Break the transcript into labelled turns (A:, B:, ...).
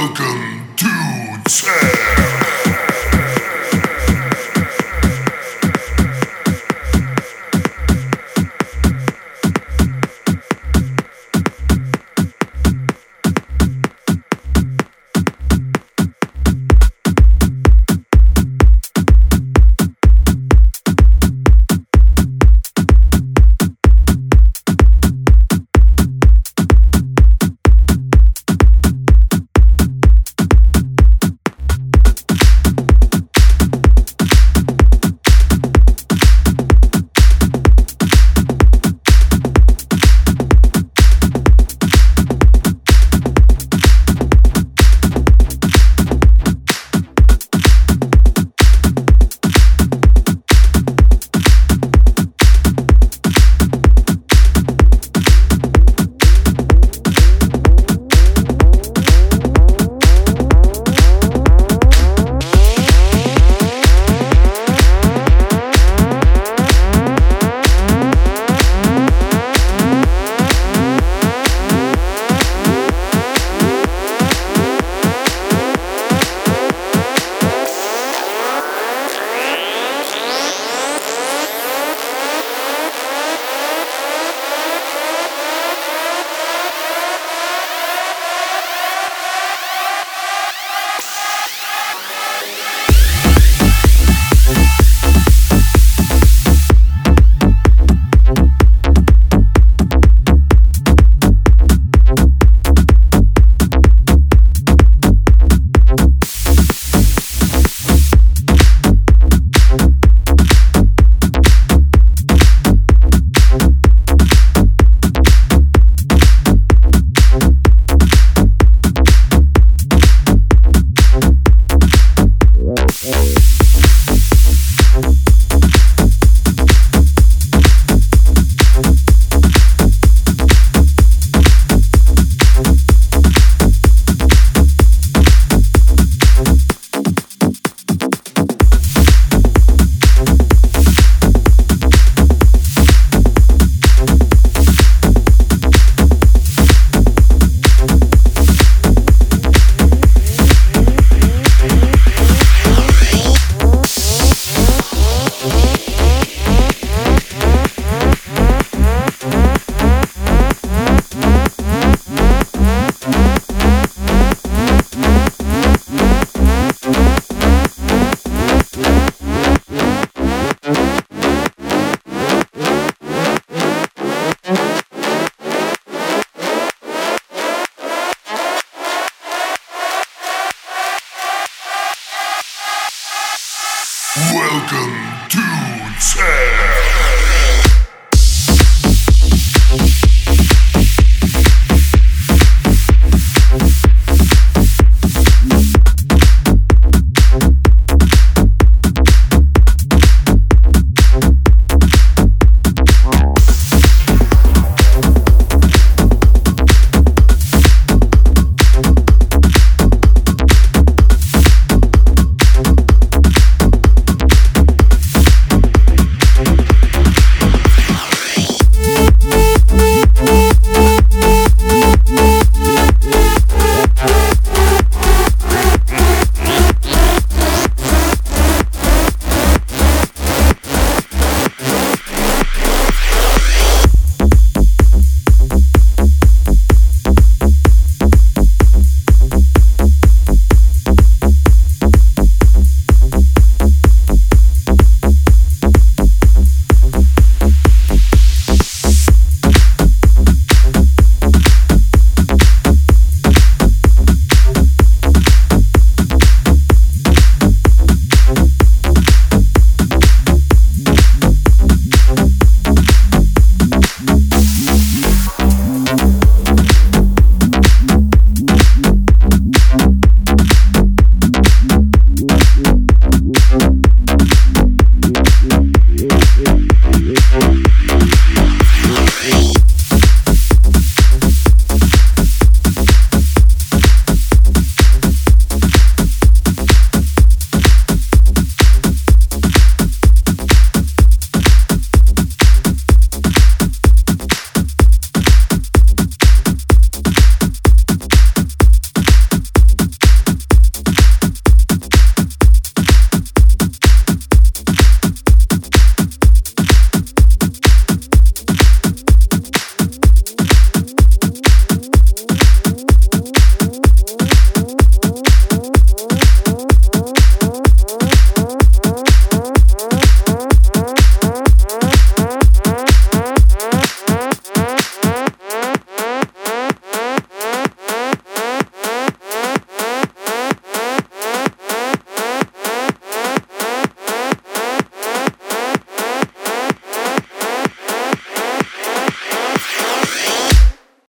A: Welcome to Tear. Welcome to Tech.